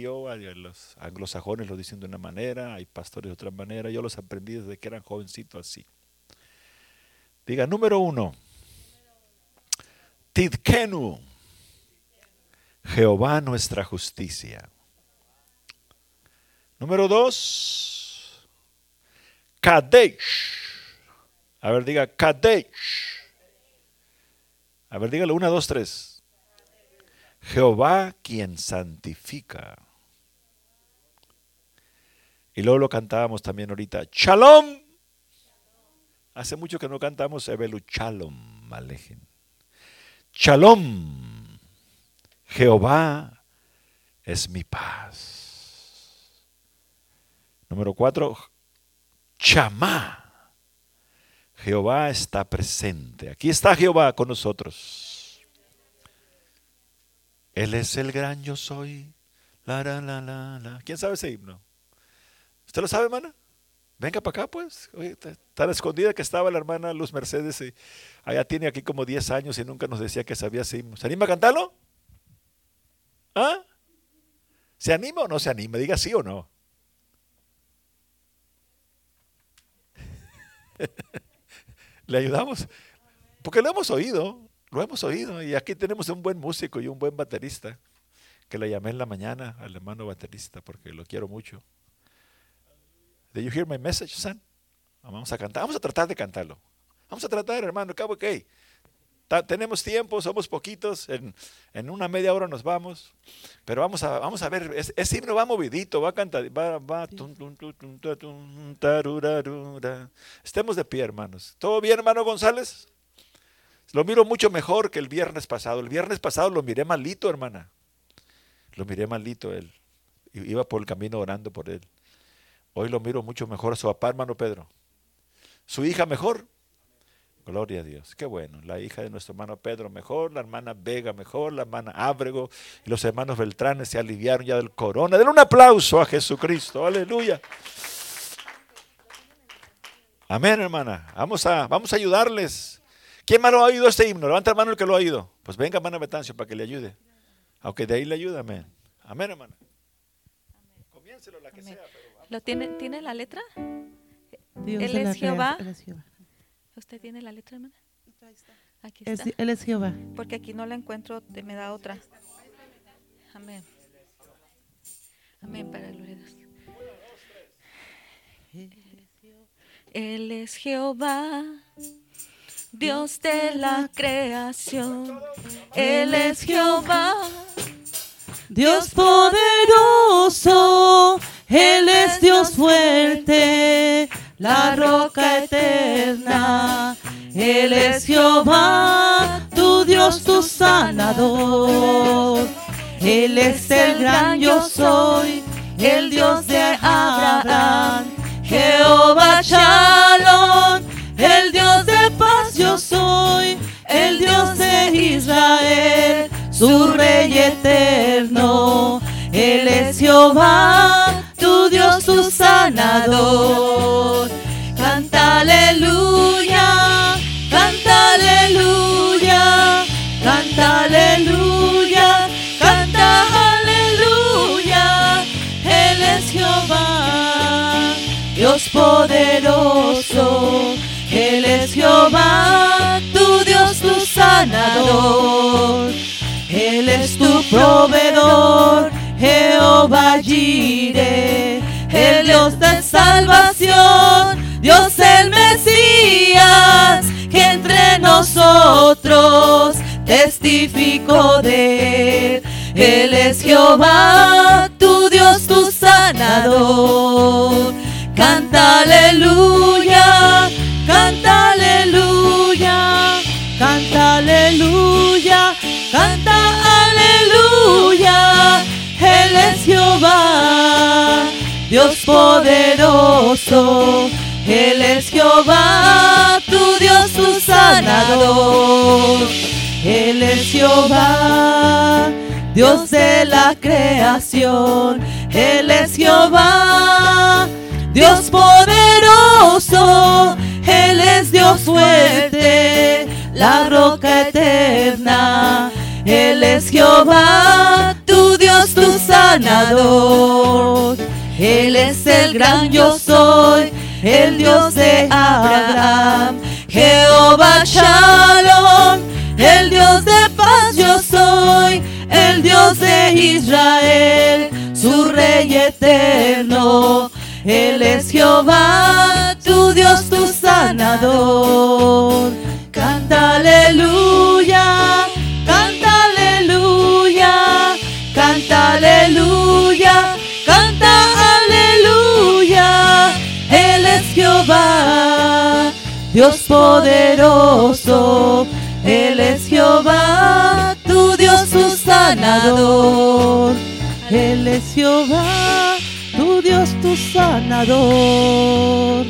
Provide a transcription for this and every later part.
yo, los anglosajones lo dicen de una manera, hay pastores de otra manera, yo los aprendí desde que eran jovencitos así. Diga, número uno, Tidkenu, Jehová nuestra justicia. Número dos, Kadesh. A ver, diga Kadesh. A ver, dígalo, una, dos, tres. Jehová quien santifica. Y luego lo cantábamos también ahorita. Shalom. Hace mucho que no cantamos Ebelu Shalom, Malejen. Shalom. Jehová es mi paz. Número cuatro. Chamá. Jehová está presente. Aquí está Jehová con nosotros. Él es el gran yo soy. La, la, la, la, ¿Quién sabe ese himno? ¿Usted lo sabe, hermana? Venga para acá, pues. tan escondida que estaba la hermana Luz Mercedes. Y allá tiene aquí como 10 años y nunca nos decía que sabía himno. ¿Se anima a cantarlo? ¿Ah? ¿Se anima o no se anima? Diga sí o no. Le ayudamos. Porque lo hemos oído, lo hemos oído. Y aquí tenemos un buen músico y un buen baterista. Que le llamé en la mañana al hermano baterista porque lo quiero mucho. Did you hear my message, son? Vamos a cantar, vamos a tratar de cantarlo. Vamos a tratar, hermano, cabo que tenemos tiempo, somos poquitos, en, una media hora nos vamos, pero vamos a, vamos a ver, ese himno va movidito, va a cantar, va, va, estemos de pie, hermanos. ¿Todo bien, hermano González? Lo miro mucho mejor que el viernes pasado. El viernes pasado lo miré malito, hermana. Lo miré malito él. Iba por el camino orando por él. Hoy lo miro mucho mejor a su papá, hermano Pedro. Su hija mejor. Gloria a Dios. Qué bueno. La hija de nuestro hermano Pedro mejor, la hermana Vega mejor, la hermana Ábrego y los hermanos Beltranes se aliviaron ya del corona. Den un aplauso a Jesucristo. Aleluya. Amén, hermana. Vamos a, vamos a ayudarles. ¿Quién más lo ha oído este himno? Levanta la mano el que lo ha oído. Pues venga, hermana Betancio, para que le ayude. Aunque de ahí le ayuda, amén. Amén, hermana. Comiénselo la que sea. ¿Lo tiene, ¿Tiene la letra? él, es Jehová. ¿Usted tiene la letra, hermana? Aquí está. él es Jehová. Porque aquí no la encuentro, me da otra. Amén. Amén para gloria Él es Jehová, Dios de la creación. Él es Jehová, Dios poderoso él es Dios fuerte, la roca eterna. Él es Jehová, tu Dios, tu sanador. Él es el gran yo soy, el Dios de Abraham. Jehová Shalom, el Dios de paz yo soy, el Dios de Israel, su rey eterno. Él es Jehová, sanador. Canta aleluya, canta aleluya, canta aleluya, canta aleluya. Él es Jehová, Dios poderoso. Él es Jehová, tu Dios, tu sanador. Él es tu proveedor, Jehová Jireh el Dios de salvación, Dios el Mesías, que entre nosotros testificó de él. Él es Jehová, tu Dios, tu sanador. Canta aleluya, canta aleluya, canta aleluya, canta aleluya. Él es Jehová Dios poderoso, Él es Jehová, tu Dios, tu sanador. Él es Jehová, Dios de la creación. Él es Jehová, Dios poderoso. Él es Dios fuerte, la roca eterna. Él es Jehová, tu Dios tu sanador. Él es el gran yo soy, el Dios de Abraham. Jehová Shalom, el Dios de paz yo soy, el Dios de Israel, su Rey eterno. Él es Jehová, tu Dios, tu sanador. Canta aleluya, canta aleluya, canta aleluya, Dios poderoso. Él es Jehová, tu Dios, tu sanador. Él es Jehová tu Dios, tu sanador.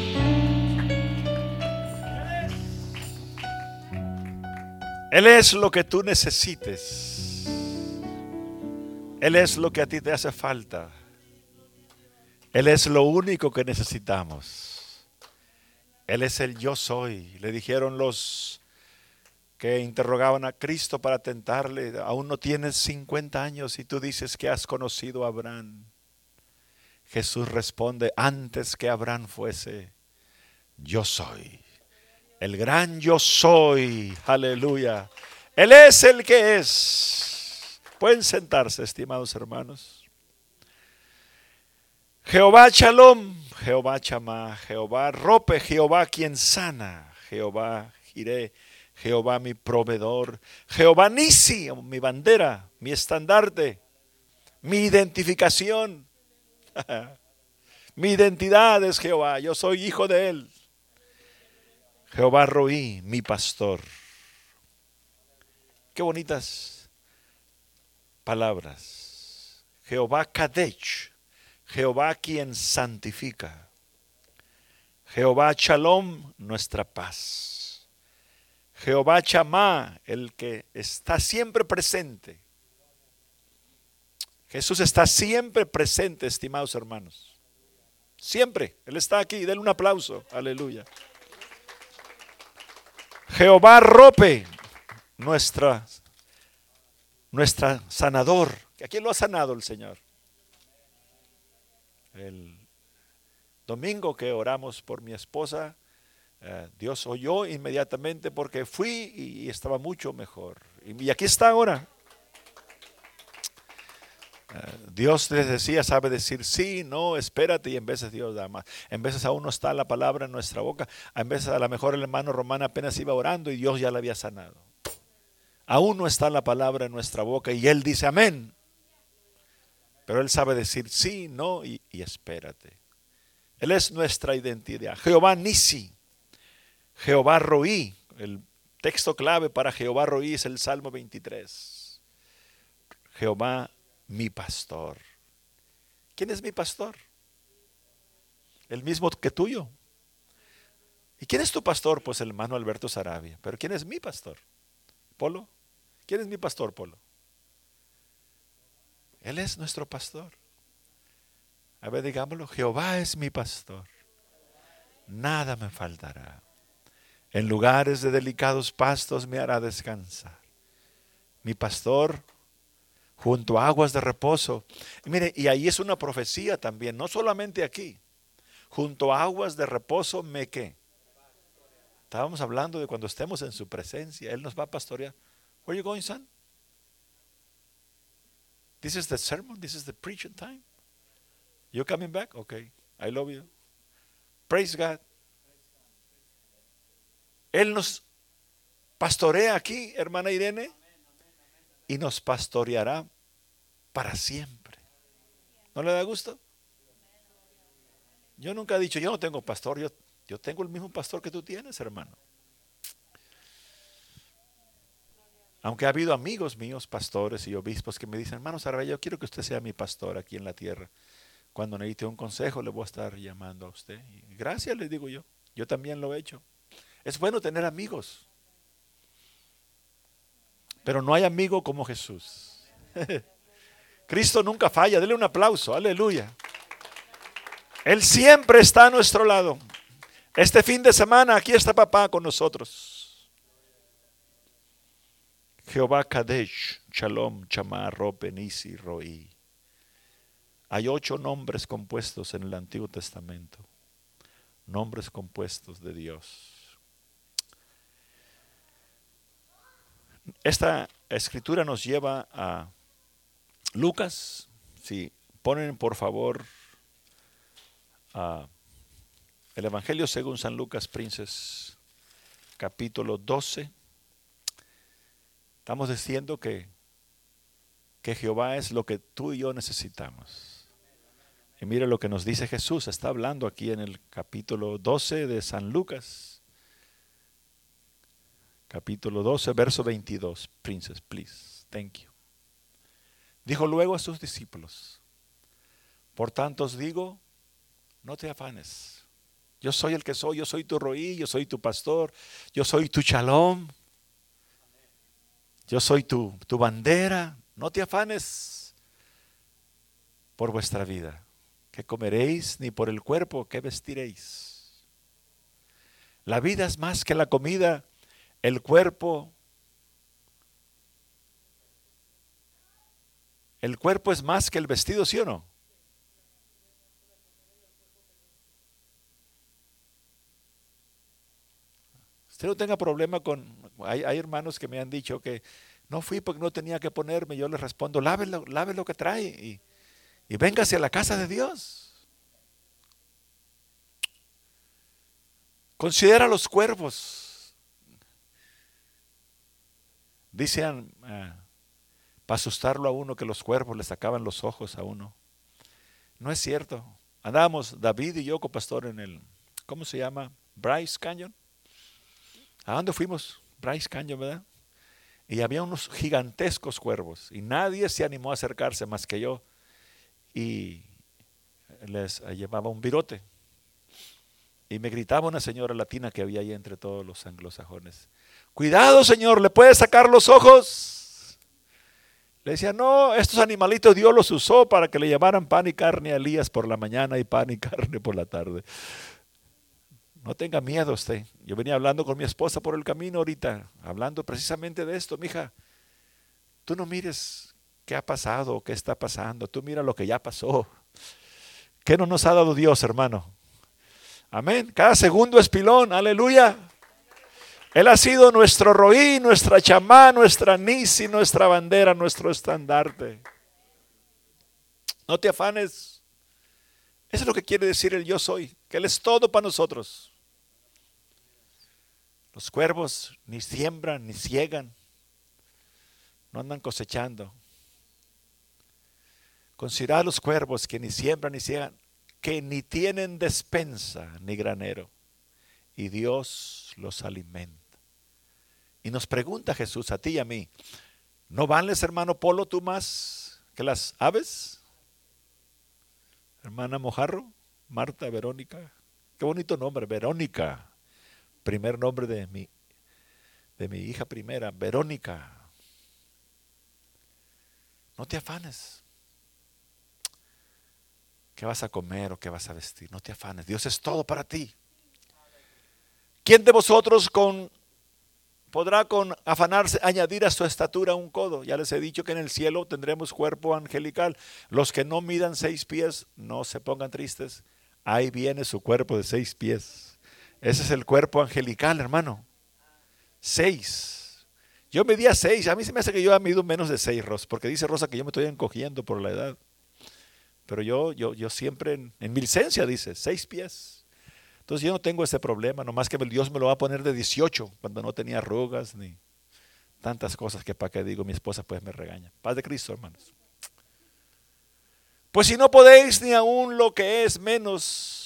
Él es lo que tú necesites. Él es lo que a ti te hace falta. Él es lo único que necesitamos. Él es el yo soy. Le dijeron los que interrogaban a Cristo para tentarle, aún no tienes 50 años y tú dices que has conocido a Abraham. Jesús responde, antes que Abraham fuese, yo soy. El gran yo soy. Aleluya. Él es el que es. Pueden sentarse, estimados hermanos. Jehová Shalom, Jehová Chama, Jehová Rope, Jehová quien sana, Jehová Jiré, Jehová mi proveedor, Jehová Nisi, mi bandera, mi estandarte, mi identificación, Mi identidad es Jehová, yo soy hijo de Él. Jehová Roí, mi pastor. Qué bonitas palabras. Jehová Kadech, Jehová quien santifica. Jehová Shalom, nuestra paz. Jehová Chamá, el que está siempre presente. Jesús está siempre presente, estimados hermanos. Siempre. Él está aquí. Denle un aplauso. Aleluya. Jehová Rope, nuestra, nuestra sanador. ¿A quién lo ha sanado el Señor? El domingo que oramos por mi esposa, eh, Dios oyó inmediatamente porque fui y estaba mucho mejor. Y aquí está ahora. Dios les decía, sabe decir sí, no, espérate, y en veces Dios da más. En veces aún no está la palabra en nuestra boca. En veces a lo mejor el hermano romano apenas iba orando y Dios ya la había sanado. Aún no está la palabra en nuestra boca y Él dice amén. Pero Él sabe decir sí, no y, espérate. Él es nuestra identidad. Jehová Nisi, Jehová Roí. El texto clave para Jehová Roí es el Salmo 23. Jehová mi pastor. ¿Quién es mi pastor? El mismo que tuyo. ¿Y quién es tu pastor? Pues el hermano Alberto Sarabia. Pero ¿quién es mi pastor? Polo. ¿Quién es mi pastor, Polo? Él es nuestro pastor. A ver, digámoslo, Jehová es mi pastor. Nada me faltará. En lugares de delicados pastos me hará descansar. Mi pastor junto a aguas de reposo. Mire, y ahí es una profecía también, no solamente aquí. Junto a aguas de reposo me que. Estábamos hablando de cuando estemos en su presencia, Él nos va a pastorear. Where are you going, son? This is the sermon, this is the preaching time. You coming back? Okay, I love you. Praise God. Él nos pastorea aquí, hermana Irene, y nos pastoreará para siempre. ¿No le da gusto? Yo nunca he dicho, yo no tengo pastor, yo, yo tengo el mismo pastor que tú tienes, hermano. Aunque ha habido amigos míos, pastores y obispos, que me dicen, hermano Sarabia, yo quiero que usted sea mi pastor aquí en la tierra. Cuando necesite un consejo, le voy a estar llamando a usted. gracias, le digo yo. Yo también lo he hecho. Es bueno tener amigos. Pero no hay amigo como Jesús. Cristo nunca falla. Dele un aplauso. Aleluya. Él siempre está a nuestro lado. Este fin de semana aquí está papá con nosotros. Jehová Kadesh, Shalom, Chamar, Benisi, Roí. Hay ocho nombres compuestos en el Antiguo Testamento. Nombres compuestos de Dios. Esta escritura nos lleva a Lucas. Si ponen por favor el Evangelio según San Lucas, Princes, capítulo 12. Estamos diciendo que, que Jehová es lo que tú y yo necesitamos. Y mire lo que nos dice Jesús, está hablando aquí en el capítulo 12 de San Lucas. Capítulo 12, verso 22. Princess, please. Thank you. Dijo luego a sus discípulos, por tanto os digo, no te afanes. Yo soy el que soy, yo soy tu roí, yo soy tu pastor, yo soy tu chalón, yo soy tu, tu bandera. No te afanes por vuestra vida, que comeréis, ni por el cuerpo que vestiréis. La vida es más que la comida, el cuerpo. El cuerpo es más que el vestido, ¿sí o no? Usted no tenga problema con... Hay, hermanos que me han dicho que no fui porque no tenía que ponerme. Yo les respondo, lave lo, lave lo que trae y, y véngase a la casa de Dios. Considera los cuervos. Dicen ah, para asustarlo a uno que los cuervos le sacaban los ojos a uno. No es cierto. Andábamos David y yo, pastor en el, ¿cómo se llama? Bryce Canyon. ¿A dónde fuimos? Bryce Canyon, ¿verdad? Y había unos gigantescos cuervos y nadie se animó a acercarse más que yo. Y les llevaba un virote. Y me gritaba una señora latina que había ahí entre todos los anglosajones. Cuidado, señor, le puede sacar los ojos. Le decía, no, estos animalitos Dios los usó para que le llevaran pan y carne a Elías por la mañana y pan y carne por la tarde. No tenga miedo usted. Yo venía hablando con mi esposa por el camino ahorita, hablando precisamente de esto, mija. Tú no mires qué ha pasado qué está pasando, tú mira lo que ya pasó. ¿Qué no nos ha dado Dios, hermano? Amén. Cada segundo es pilón, aleluya. Él ha sido nuestro roí, nuestra chamá, nuestra nisi, nuestra bandera, nuestro estandarte. No te afanes. Eso es lo que quiere decir el yo soy, que Él es todo para nosotros. Los cuervos ni siembran ni ciegan, no andan cosechando. Considerad los cuervos que ni siembran ni ciegan, que ni tienen despensa ni granero, y Dios los alimenta. Y nos pregunta Jesús a ti y a mí, ¿no vales, hermano Polo, tú más que las aves? Hermana Mojarro, Marta, Verónica, qué bonito nombre, Verónica primer nombre de mi, de mi hija primera, Verónica. No te afanes. ¿Qué vas a comer o qué vas a vestir? No te afanes. Dios es todo para ti. ¿Quién de vosotros con podrá con afanarse añadir a su estatura un codo? Ya les he dicho que en el cielo tendremos cuerpo angelical. Los que no midan seis pies, no se pongan tristes. Ahí viene su cuerpo de seis pies. Ese es el cuerpo angelical, hermano. Seis. Yo medía seis. A mí se me hace que yo he medido menos de seis, Rosa, porque dice Rosa que yo me estoy encogiendo por la edad. Pero yo, yo, yo siempre en, en mi licencia dice seis pies. Entonces yo no tengo ese problema, nomás que Dios me lo va a poner de 18 cuando no tenía arrugas ni tantas cosas que para qué digo mi esposa pues me regaña. Paz de Cristo, hermanos. Pues si no podéis ni aún lo que es menos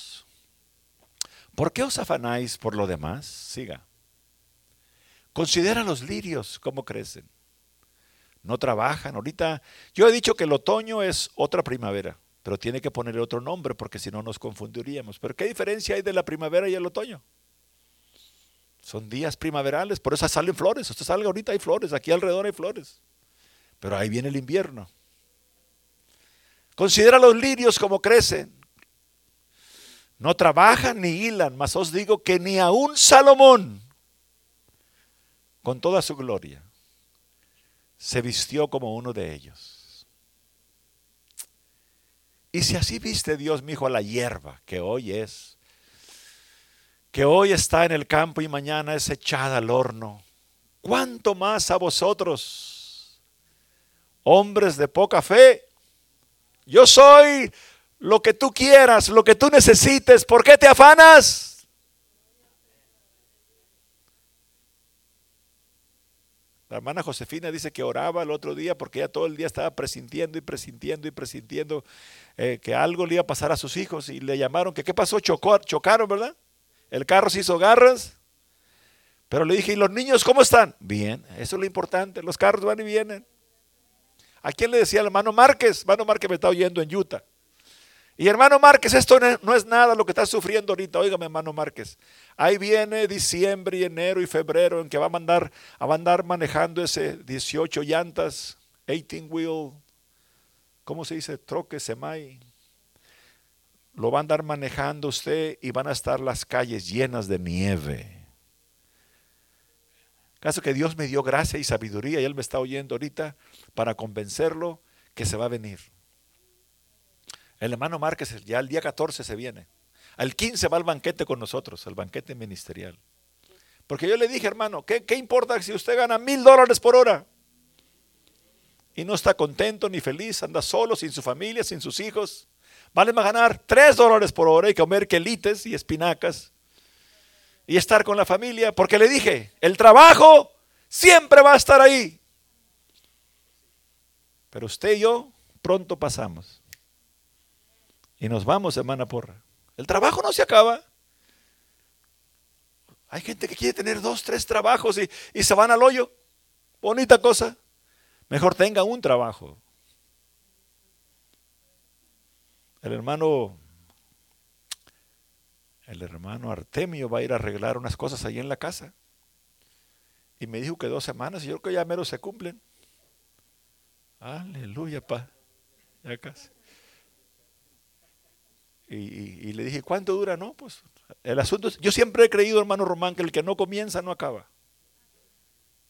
¿Por qué os afanáis por lo demás? Siga. Considera los lirios, cómo crecen. No trabajan. Ahorita, yo he dicho que el otoño es otra primavera, pero tiene que poner otro nombre porque si no nos confundiríamos. Pero ¿qué diferencia hay de la primavera y el otoño? Son días primaverales, por eso salen flores. Usted salga ahorita, hay flores, aquí alrededor hay flores. Pero ahí viene el invierno. Considera los lirios como crecen. No trabajan ni hilan, mas os digo que ni aun Salomón, con toda su gloria, se vistió como uno de ellos. Y si así viste Dios, mi hijo, a la hierba que hoy es, que hoy está en el campo y mañana es echada al horno, ¿cuánto más a vosotros, hombres de poca fe? Yo soy lo que tú quieras, lo que tú necesites. ¿Por qué te afanas? La hermana Josefina dice que oraba el otro día porque ella todo el día estaba presintiendo y presintiendo y presintiendo eh, que algo le iba a pasar a sus hijos y le llamaron que qué pasó, Chocó, chocaron, ¿verdad? El carro se hizo garras. Pero le dije, ¿y los niños cómo están? Bien, eso es lo importante, los carros van y vienen. ¿A quién le decía el hermano Márquez? Hermano Márquez me está oyendo en Utah. Y hermano Márquez, esto no es nada lo que está sufriendo ahorita. Óigame, hermano Márquez. Ahí viene diciembre y enero y febrero en que va a mandar a andar manejando ese 18 llantas, 18 wheel, ¿cómo se dice? Troque, semai. Lo va a andar manejando usted y van a estar las calles llenas de nieve. Caso que Dios me dio gracia y sabiduría y Él me está oyendo ahorita para convencerlo que se va a venir. El hermano Márquez ya el día 14 se viene. Al 15 va al banquete con nosotros, al banquete ministerial. Porque yo le dije, hermano, ¿qué, qué importa si usted gana mil dólares por hora? Y no está contento ni feliz, anda solo, sin su familia, sin sus hijos. Vale más ganar tres dólares por hora y comer quelites y espinacas y estar con la familia. Porque le dije, el trabajo siempre va a estar ahí. Pero usted y yo pronto pasamos. Y nos vamos, hermana Porra. El trabajo no se acaba. Hay gente que quiere tener dos, tres trabajos y, y se van al hoyo. Bonita cosa. Mejor tenga un trabajo. El hermano, el hermano Artemio va a ir a arreglar unas cosas ahí en la casa. Y me dijo que dos semanas, y yo creo que ya mero se cumplen. Aleluya, pa. Ya casi. Y, le dije, ¿cuánto dura? No, pues el asunto es, yo siempre he creído, hermano Román, que el que no comienza no acaba.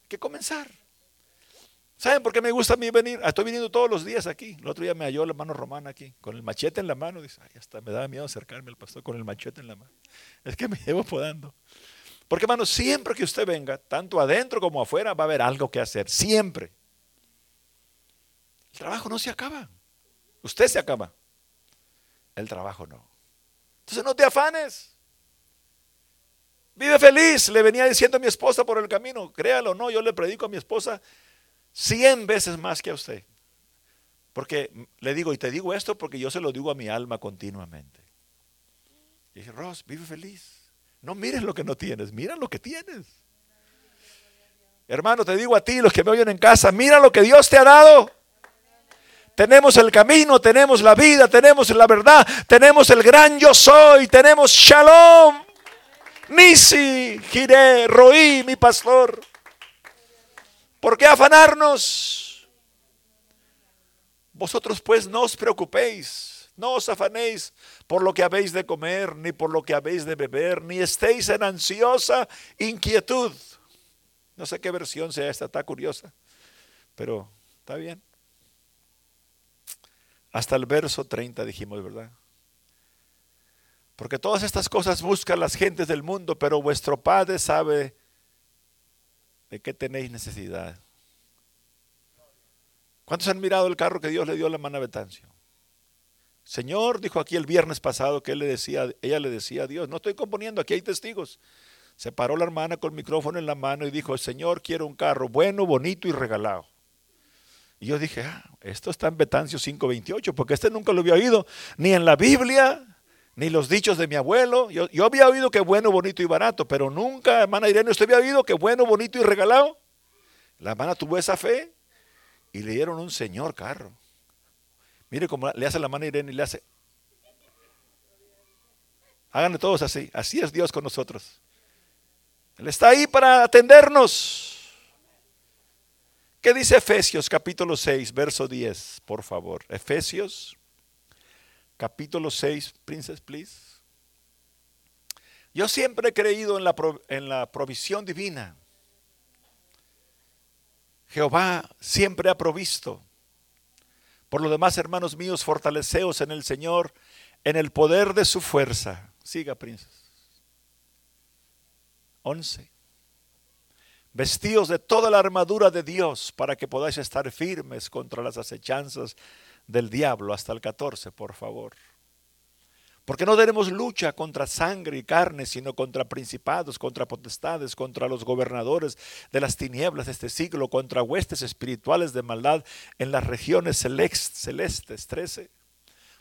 Hay que comenzar. ¿Saben por qué me gusta a mí venir? Estoy viniendo todos los días aquí. El otro día me halló el hermano Román aquí, con el machete en la mano. Dice, ay, hasta me daba miedo acercarme al pastor con el machete en la mano. Es que me llevo podando. Porque, hermano, siempre que usted venga, tanto adentro como afuera, va a haber algo que hacer. Siempre. El trabajo no se acaba. Usted se acaba. El trabajo no. Entonces no te afanes. Vive feliz, le venía diciendo a mi esposa por el camino. Créalo o no, yo le predico a mi esposa cien veces más que a usted. Porque le digo, y te digo esto porque yo se lo digo a mi alma continuamente. Y dije, Ross, vive feliz. No mires lo que no tienes, mira lo que tienes. Hermano, te digo a ti, los que me oyen en casa, mira lo que Dios te ha dado. Tenemos el camino, tenemos la vida, tenemos la verdad, tenemos el gran yo soy, tenemos Shalom. Nisi, Jiré, Roí, mi pastor. ¿Por qué afanarnos? Vosotros pues no os preocupéis, no os afanéis por lo que habéis de comer, ni por lo que habéis de beber, ni estéis en ansiosa inquietud. No sé qué versión sea esta, está curiosa, pero está bien. Hasta el verso 30 dijimos, ¿verdad? Porque todas estas cosas buscan las gentes del mundo, pero vuestro Padre sabe de qué tenéis necesidad. ¿Cuántos han mirado el carro que Dios le dio a la hermana Betancio? Señor, dijo aquí el viernes pasado que él le decía, ella le decía a Dios, no estoy componiendo, aquí hay testigos. Se paró la hermana con el micrófono en la mano y dijo, Señor, quiero un carro bueno, bonito y regalado. Y yo dije, ah, esto está en Betancio 5.28, porque este nunca lo había oído, ni en la Biblia, ni los dichos de mi abuelo. Yo, había oído que bueno, bonito y barato, pero nunca, hermana Irene, ¿usted había oído que bueno, bonito y regalado? La hermana tuvo esa fe y le dieron un señor carro. Mire cómo le hace la mano a Irene y le hace. Háganle todos así. Así es Dios con nosotros. Él está ahí para atendernos. ¿Qué dice Efesios capítulo 6, verso 10, por favor? Efesios capítulo 6, princess, please. Yo siempre he creído en la, en la provisión divina. Jehová siempre ha provisto. Por lo demás, hermanos míos, fortaleceos en el Señor, en el poder de su fuerza. Siga, princesa. 11. Vestíos de toda la armadura de Dios para que podáis estar firmes contra las acechanzas del diablo. Hasta el 14, por favor. Porque no tenemos lucha contra sangre y carne, sino contra principados, contra potestades, contra los gobernadores de las tinieblas de este siglo, contra huestes espirituales de maldad en las regiones celestes. 13.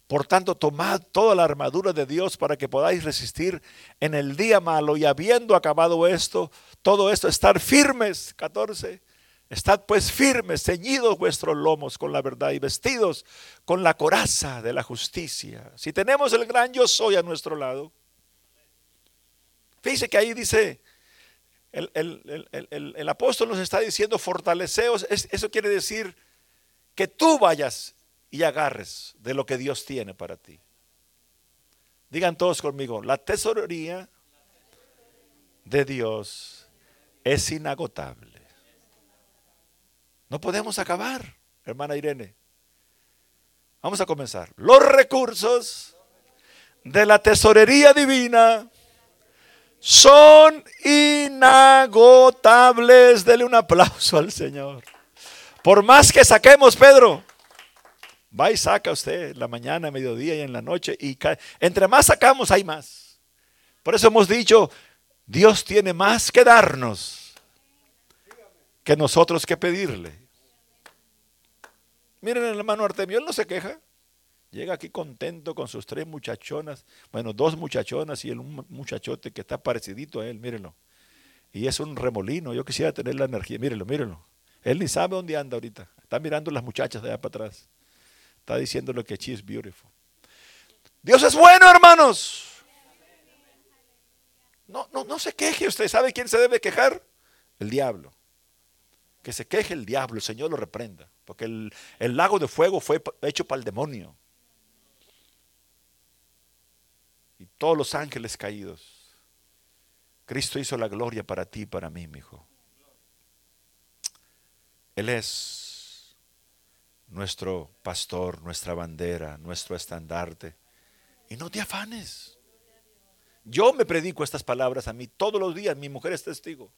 Por tanto, tomad toda la armadura de Dios para que podáis resistir en el día malo y habiendo acabado esto, todo esto, estar firmes. 14 Estad pues firmes, ceñidos vuestros lomos con la verdad y vestidos con la coraza de la justicia. Si tenemos el gran yo soy a nuestro lado, fíjese que ahí dice, el, apóstol nos está diciendo fortaleceos, eso quiere decir que tú vayas y agarres de lo que Dios tiene para ti. Digan todos conmigo, la tesorería de Dios es inagotable. No podemos acabar, hermana Irene. Vamos a comenzar. Los recursos de la tesorería divina son inagotables. Dele un aplauso al Señor. Por más que saquemos, Pedro, va y saca usted la mañana, mediodía y en la noche. Y entre más sacamos, hay más. Por eso hemos dicho, Dios tiene más que darnos que nosotros que pedirle. Miren el hermano Artemio, él no se queja. Llega aquí contento con sus tres muchachonas, bueno, dos muchachonas y el muchachote que está parecidito a él, mírenlo. Y es un remolino, yo quisiera tener la energía, mírenlo, mírenlo. Él ni sabe dónde anda ahorita. Está mirando las muchachas de allá para atrás. Está diciéndole que she is beautiful. Dios es bueno, hermanos. No, no, no se queje usted. ¿Sabe quién se debe quejar? El diablo que se queje el diablo, el Señor lo reprenda, porque el, lago de fuego fue hecho para el demonio. Y todos los ángeles caídos. Cristo hizo la gloria para ti y para mí, mi hijo. Él es nuestro pastor, nuestra bandera, nuestro estandarte. Y no te afanes. Yo me predico estas palabras a mí todos los días, mi mujer es testigo.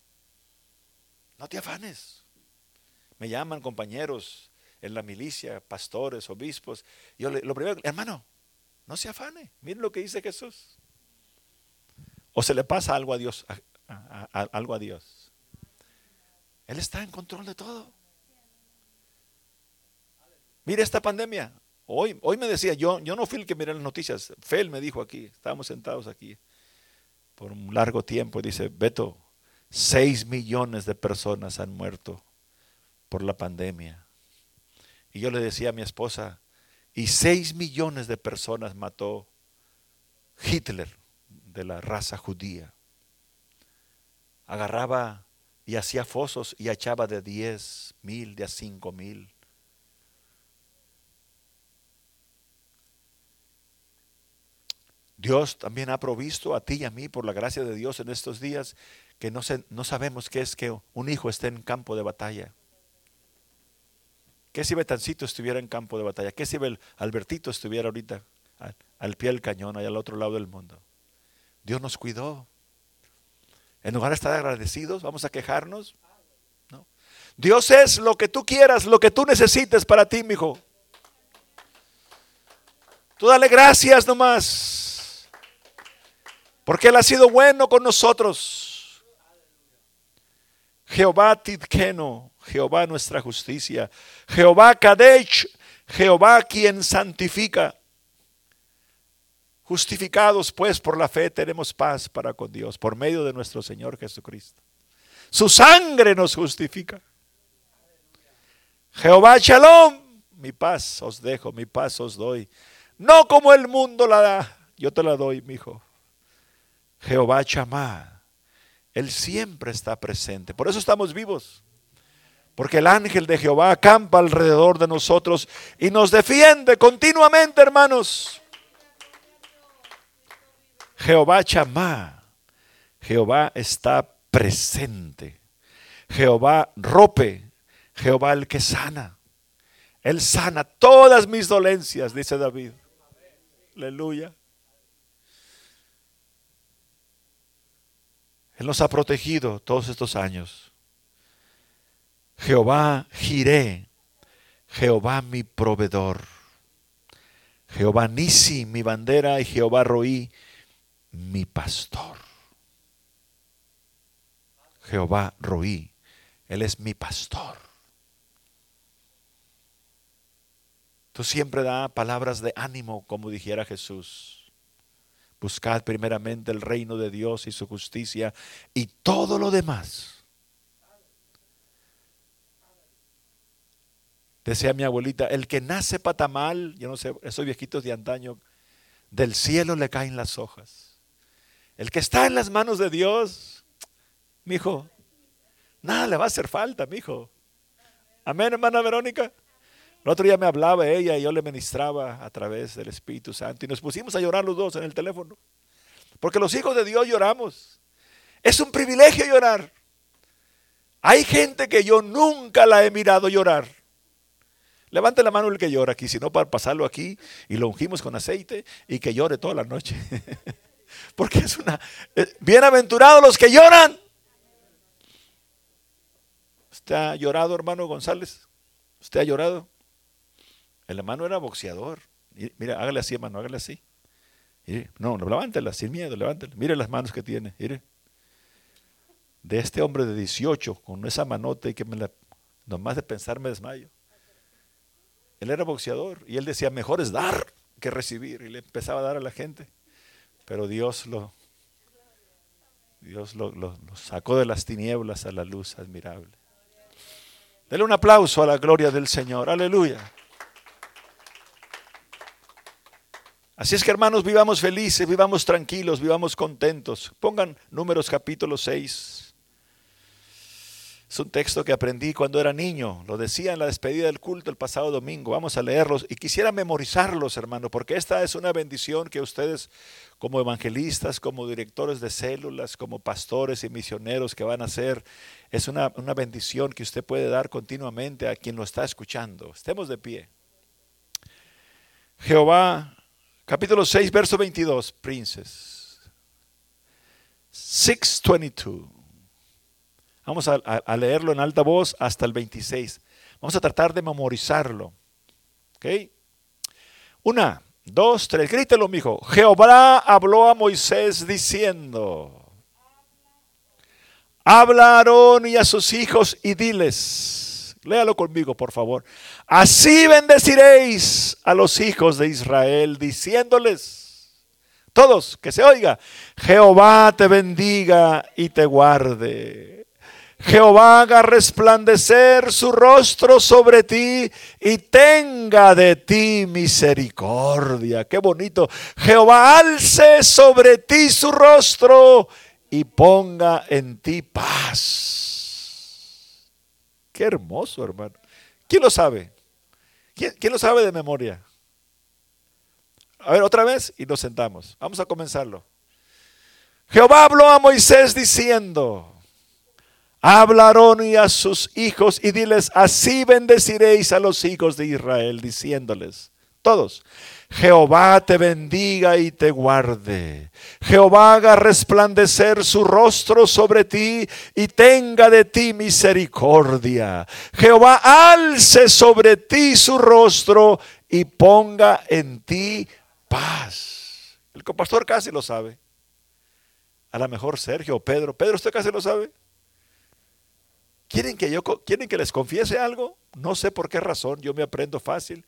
No te afanes. Me llaman compañeros en la milicia, pastores, obispos. Yo lo primero, hermano, no se afane. Miren lo que dice Jesús. O se le pasa algo a Dios, algo a Dios. Él está en control de todo. Mire esta pandemia. Hoy, hoy me decía, yo, yo no fui el que miré las noticias. Fel me dijo aquí, estábamos sentados aquí por un largo tiempo. Dice, Beto, 6 millones de personas han muerto por la pandemia. Y yo le decía a mi esposa, y 6 millones de personas mató Hitler de la raza judía. Agarraba y hacía fosos y echaba de 10 mil, de a 5 mil. Dios también ha provisto a ti y a mí, por la gracia de Dios en estos días, que no, no sabemos qué es que un hijo esté en campo de batalla. ¿Qué si Betancito estuviera en campo de batalla? ¿Qué si Albertito estuviera ahorita al, pie del cañón, allá al otro lado del mundo? Dios nos cuidó. En lugar de estar agradecidos, vamos a quejarnos. ¿No? Dios es lo que tú quieras, lo que tú necesites para ti, mi hijo. Tú dale gracias nomás. Porque Él ha sido bueno con nosotros. Jehová Tidkeno, Jehová nuestra justicia, Jehová Kadesh, Jehová quien santifica. Justificados pues por la fe tenemos paz para con Dios por medio de nuestro Señor Jesucristo. Su sangre nos justifica. Jehová Shalom, mi paz os dejo, mi paz os doy. No como el mundo la da, yo te la doy, mi hijo. Jehová Chamá, Él siempre está presente. Por eso estamos vivos. Porque el ángel de Jehová acampa alrededor de nosotros y nos defiende continuamente, hermanos. Jehová chamá. Jehová está presente. Jehová rope. Jehová el que sana. Él sana todas mis dolencias, dice David. Aleluya. Él nos ha protegido todos estos años. Jehová giré, Jehová mi proveedor. Jehová Nisi, mi bandera, y Jehová Roí, mi pastor. Jehová Roí, Él es mi pastor. Tú siempre da palabras de ánimo, como dijera Jesús. Buscad primeramente el reino de Dios y su justicia y todo lo demás. Decía mi abuelita, el que nace patamal, yo no sé, esos viejitos de antaño, del cielo le caen las hojas. El que está en las manos de Dios, mi hijo, nada le va a hacer falta, mi hijo. Amén, hermana Verónica. El otro día me hablaba ella y yo le ministraba a través del Espíritu Santo y nos pusimos a llorar los dos en el teléfono. Porque los hijos de Dios lloramos. Es un privilegio llorar. Hay gente que yo nunca la he mirado llorar. Levante la mano el que llora aquí, si no para pasarlo aquí y lo ungimos con aceite y que llore toda la noche. Porque es una... Eh, bienaventurados los que lloran. ¿Usted ha llorado, hermano González? ¿Usted ha llorado? El hermano era boxeador. Mira, hágale así, hermano, hágale así. no, no, levántela, sin miedo, levántela. Mire las manos que tiene, mire. De este hombre de 18, con esa manota y que me la, nomás de pensar me desmayo. Él era boxeador y él decía, mejor es dar que recibir. Y le empezaba a dar a la gente. Pero Dios lo, Dios lo, sacó de las tinieblas a la luz admirable. Dele un aplauso a la gloria del Señor. Aleluya. Así es que hermanos, vivamos felices, vivamos tranquilos, vivamos contentos. Pongan números capítulo 6. Es un texto que aprendí cuando era niño. Lo decía en la despedida del culto el pasado domingo. Vamos a leerlos y quisiera memorizarlos, hermano, porque esta es una bendición que ustedes como evangelistas, como directores de células, como pastores y misioneros que van a hacer, es una, una bendición que usted puede dar continuamente a quien lo está escuchando. Estemos de pie. Jehová, capítulo 6, verso 22, princes. 622. Vamos a, leerlo en alta voz hasta el 26. Vamos a tratar de memorizarlo. ¿Ok? Una, dos, tres. Grítelo, mijo. Jehová habló a Moisés diciendo: Habla a Aarón y a sus hijos y diles. Léalo conmigo, por favor. Así bendeciréis a los hijos de Israel, diciéndoles, todos, que se oiga, Jehová te bendiga y te guarde. Jehová haga resplandecer su rostro sobre ti y tenga de ti misericordia. Qué bonito. Jehová alce sobre ti su rostro y ponga en ti paz. Qué hermoso, hermano. ¿Quién lo sabe? ¿Quién, lo sabe de memoria? A ver, otra vez y nos sentamos. Vamos a comenzarlo. Jehová habló a Moisés diciendo, Hablaron y a sus hijos y diles, así bendeciréis a los hijos de Israel, diciéndoles, todos, Jehová te bendiga y te guarde. Jehová haga resplandecer su rostro sobre ti y tenga de ti misericordia. Jehová alce sobre ti su rostro y ponga en ti paz. El pastor casi lo sabe. A lo mejor Sergio o Pedro. Pedro, ¿usted casi lo sabe? ¿Quieren que, yo, ¿Quieren que les confiese algo? No sé por qué razón, yo me aprendo fácil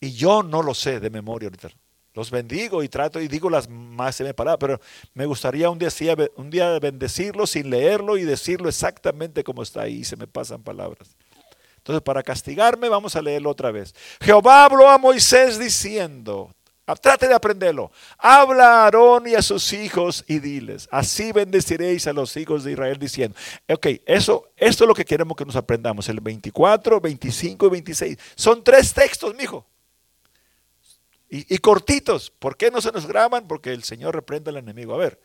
y yo no lo sé de memoria ahorita. Los bendigo y trato y digo las más se me para, pero me gustaría un día, un día bendecirlo sin leerlo y decirlo exactamente como está ahí, se me pasan palabras. Entonces, para castigarme, vamos a leerlo otra vez. Jehová habló a Moisés diciendo, Ah, trate de aprenderlo. Habla a Aarón y a sus hijos y diles, así bendeciréis a los hijos de Israel diciendo. Ok, eso, esto es lo que queremos que nos aprendamos. El 24, 25 y 26. Son tres textos, mijo. Y, cortitos. ¿Por qué no se nos graban? Porque el Señor reprende al enemigo. A ver,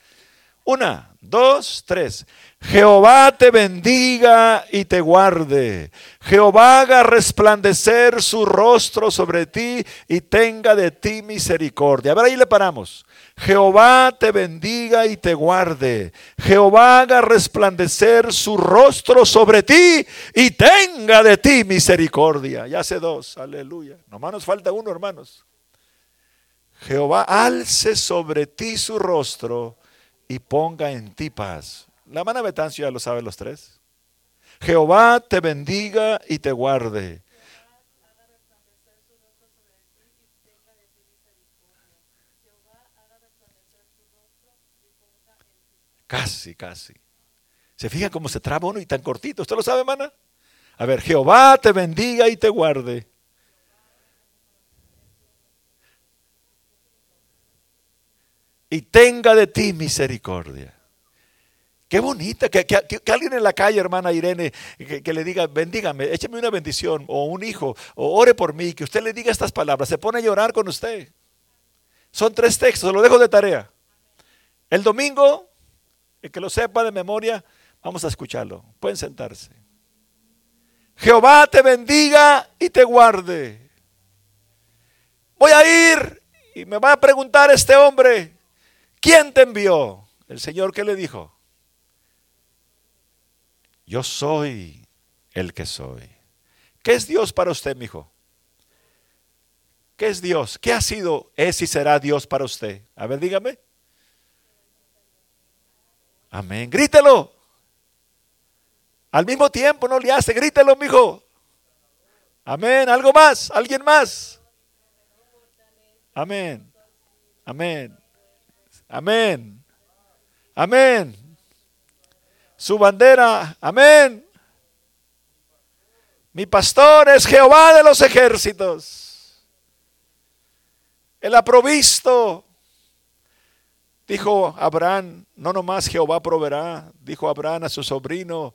Una, dos, tres. Jehová te bendiga y te guarde. Jehová haga resplandecer su rostro sobre ti y tenga de ti misericordia. A ver, ahí le paramos. Jehová te bendiga y te guarde. Jehová haga resplandecer su rostro sobre ti y tenga de ti misericordia. Ya hace dos, aleluya. Nomás nos falta uno, hermanos. Jehová alce sobre ti su rostro y ponga en ti paz. La hermana Betancio ya lo sabe los tres. Jehová te bendiga y te guarde. Casi, casi. ¿Se fijan cómo se traba uno y tan cortito? ¿Usted lo sabe, hermana? A ver, Jehová te bendiga y te guarde. Y tenga de ti misericordia. Qué bonita, que, alguien en la calle, hermana Irene, que, le diga, bendígame, écheme una bendición, o un hijo, o ore por mí, que usted le diga estas palabras, se pone a llorar con usted. Son tres textos, lo dejo de tarea. El domingo, el que lo sepa de memoria, vamos a escucharlo. Pueden sentarse. Jehová te bendiga y te guarde. Voy a ir y me va a preguntar este hombre, ¿quién te envió? El Señor que le dijo, yo soy el que soy. ¿Qué es Dios para usted, mi hijo? ¿Qué es Dios? ¿Qué ha sido, es y será Dios para usted? A ver, dígame. Amén. Grítelo. Al mismo tiempo, no le hace. Grítelo, mi hijo. Amén. ¿Algo más? ¿Alguien más? Amén. Amén. Amén. Amén su bandera. Amén. Mi pastor es Jehová de los ejércitos. Él ha provisto. Dijo Abraham, no nomás Jehová proveerá. Dijo Abraham a su sobrino,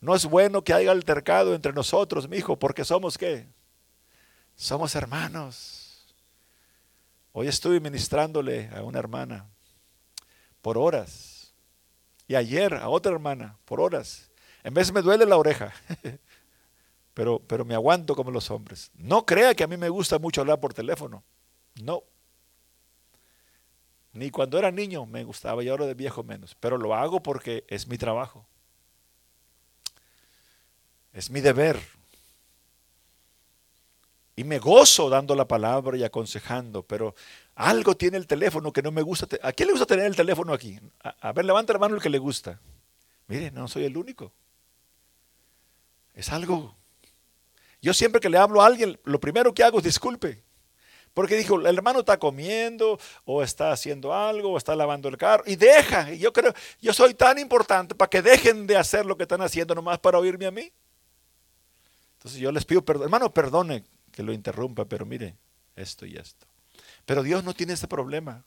no es bueno que haya altercado entre nosotros, mi hijo, porque somos qué? Somos hermanos. Hoy estuve ministrándole a una hermana por horas y ayer a otra hermana por horas. En vez me duele la oreja, pero, pero me aguanto como los hombres. No crea que a mí me gusta mucho hablar por teléfono. No. Ni cuando era niño me gustaba y ahora de viejo menos. Pero lo hago porque es mi trabajo. Es mi deber. Y me gozo dando la palabra y aconsejando, pero algo tiene el teléfono que no me gusta. ¿A quién le gusta tener el teléfono aquí? A, ver, levanta la mano el que le gusta. Mire, no soy el único. Es algo. Yo siempre que le hablo a alguien, lo primero que hago es disculpe. Porque dijo, el hermano está comiendo, o está haciendo algo, o está lavando el carro, y deja. Y yo creo, yo soy tan importante para que dejen de hacer lo que están haciendo nomás para oírme a mí. Entonces yo les pido perdón. Hermano, perdone que lo interrumpa, pero mire, esto y esto. Pero Dios no tiene ese problema.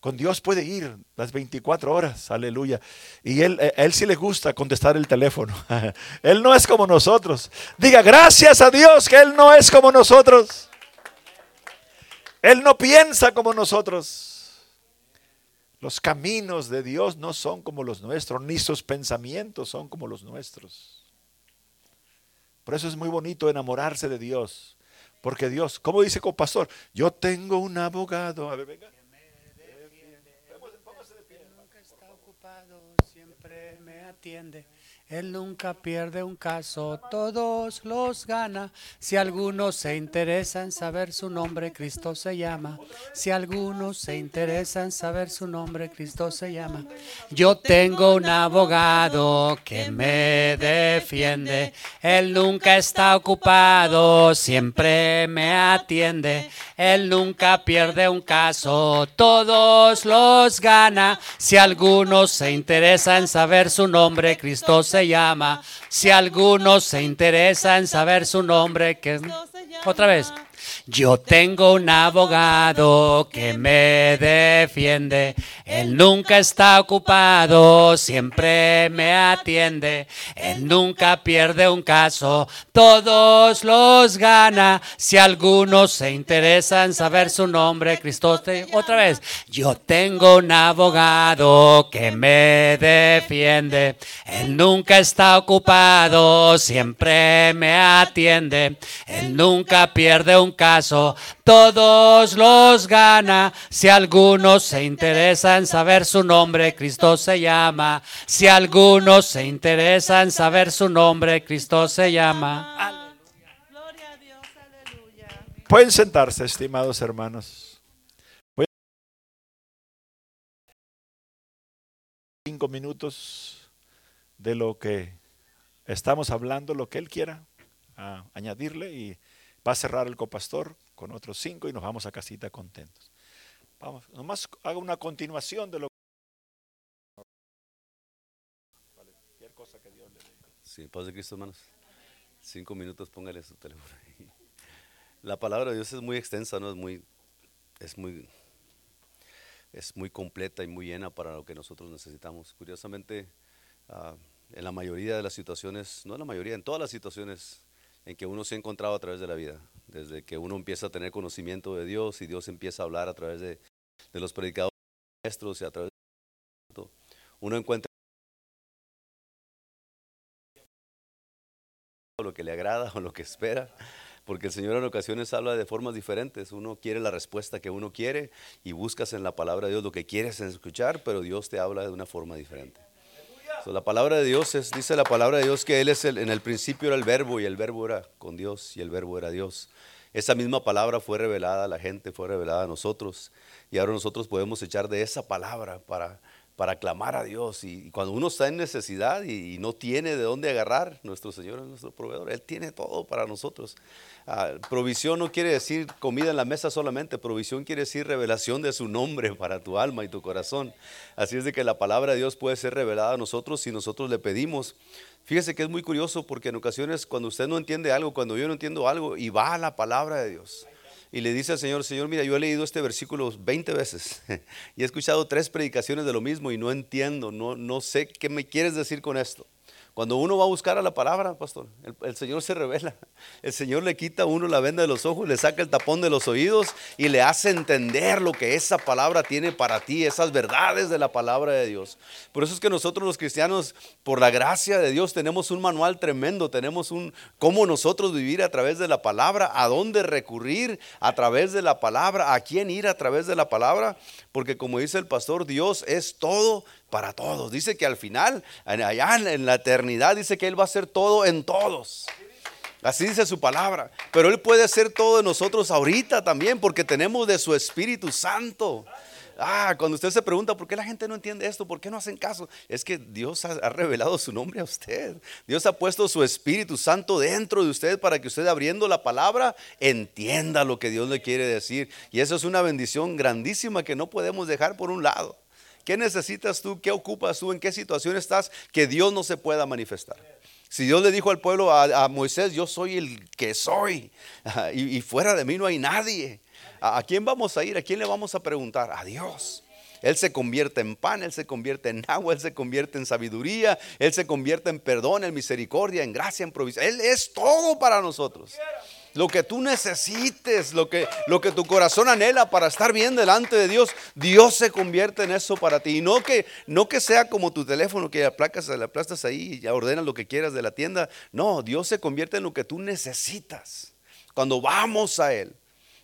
Con Dios puede ir las 24 horas, aleluya. Y él, eh, él sí le gusta contestar el teléfono. él no es como nosotros. Diga, gracias a Dios que Él no es como nosotros. Él no piensa como nosotros. Los caminos de Dios no son como los nuestros, ni sus pensamientos son como los nuestros. Por eso es muy bonito enamorarse de Dios. Porque Dios, como dice con pastor, yo tengo un abogado. A ver, venga. Nunca está ocupado, siempre me atiende. Él nunca pierde un caso, todos los gana. Si alguno se interesa en saber su nombre, Cristo se llama. Si alguno se interesa en saber su nombre, Cristo se llama. Yo tengo un abogado que me defiende. Él nunca está ocupado, siempre me atiende. Él nunca pierde un caso, todos los gana. Si alguno se interesa en saber su nombre, Cristo se llama. Si alguno se interesa en saber su nombre, que otra vez. Yo tengo un abogado que me defiende. Él nunca está ocupado, siempre me atiende. Él nunca pierde un caso, todos los gana. Si algunos se interesan en saber su nombre, Cristo. Otra vez, yo tengo un abogado que me defiende. Él nunca está ocupado, siempre me atiende. Él nunca pierde un caso, todos los gana. Si algunos se interesan en saber su nombre, Cristo se llama. Si algunos se interesan en saber su nombre, Cristo se llama. Gloria a Dios, aleluya. Pueden sentarse, estimados hermanos. Voy cinco minutos de lo que estamos hablando, lo que Él quiera añadirle y va a cerrar el copastor con otros cinco y nos vamos a casita contentos. Vamos, nomás haga una continuación de lo cualquier cosa que Dios le dé. Sí, paz de Cristo, hermanos. Cinco minutos, póngale su teléfono. La palabra de Dios es muy extensa, ¿no? Es muy, es muy, es muy completa y muy llena para lo que nosotros necesitamos. Curiosamente, ah, en la mayoría de las situaciones, no en la mayoría, en todas las situaciones en que uno se ha encontrado a través de la vida, desde que uno empieza a tener conocimiento de Dios y Dios empieza a hablar a través de, los predicadores maestros y a través de uno encuentra lo que le agrada o lo que espera, porque el Señor en ocasiones habla de formas diferentes. Uno quiere la respuesta que uno quiere y buscas en la palabra de Dios lo que quieres escuchar, pero Dios te habla de una forma diferente la palabra de Dios es, dice la palabra de Dios que Él es el, en el principio era el verbo y el verbo era con Dios y el verbo era Dios. Esa misma palabra fue revelada a la gente, fue revelada a nosotros y ahora nosotros podemos echar de esa palabra para para clamar a Dios. Y, cuando uno está en necesidad y, no tiene de dónde agarrar, nuestro Señor es nuestro proveedor. Él tiene todo para nosotros. Ah, provisión no quiere decir comida en la mesa solamente, provisión quiere decir revelación de su nombre para tu alma y tu corazón. Así es de que la palabra de Dios puede ser revelada a nosotros si nosotros le pedimos. Fíjese que es muy curioso porque en ocasiones cuando usted no entiende algo, cuando yo no entiendo algo y va a la palabra de Dios y le dice al Señor, Señor, mira, yo he leído este versículo 20 veces y he escuchado tres predicaciones de lo mismo y no entiendo, no, no sé qué me quieres decir con esto. Cuando uno va a buscar a la palabra, pastor, el, Señor se revela. El Señor le quita a uno la venda de los ojos, le saca el tapón de los oídos y le hace entender lo que esa palabra tiene para ti, esas verdades de la palabra de Dios. Por eso es que nosotros los cristianos, por la gracia de Dios, tenemos un manual tremendo, tenemos un cómo nosotros vivir a través de la palabra, a dónde recurrir a través de la palabra, a quién ir a través de la palabra, porque como dice el pastor, Dios es todo para todos. Dice que al final, allá en la eternidad, dice que Él va a hacer todo en todos. Así dice su palabra. Pero Él puede hacer todo en nosotros ahorita también porque tenemos de su Espíritu Santo. Ah, cuando usted se pregunta por qué la gente no entiende esto, por qué no hacen caso, es que Dios ha, revelado su nombre a usted. Dios ha puesto su Espíritu Santo dentro de usted para que usted abriendo la palabra entienda lo que Dios le quiere decir. Y eso es una bendición grandísima que no podemos dejar por un lado. ¿Qué necesitas tú? ¿Qué ocupas tú? ¿En qué situación estás que Dios no se pueda manifestar? Si Dios le dijo al pueblo, a, Moisés, yo soy el que soy, y, fuera de mí no hay nadie. ¿A, quién vamos a ir? ¿A quién le vamos a preguntar? A Dios. Él se convierte en pan, Él se convierte en agua, Él se convierte en sabiduría, Él se convierte en perdón, en misericordia, en gracia, en provisión. Él es todo para nosotros lo que tú necesites, lo que, lo que tu corazón anhela para estar bien delante de Dios, Dios se convierte en eso para ti. Y no que, no que sea como tu teléfono que aplacas, le aplastas ahí y ya ordenas lo que quieras de la tienda. No, Dios se convierte en lo que tú necesitas. Cuando vamos a Él.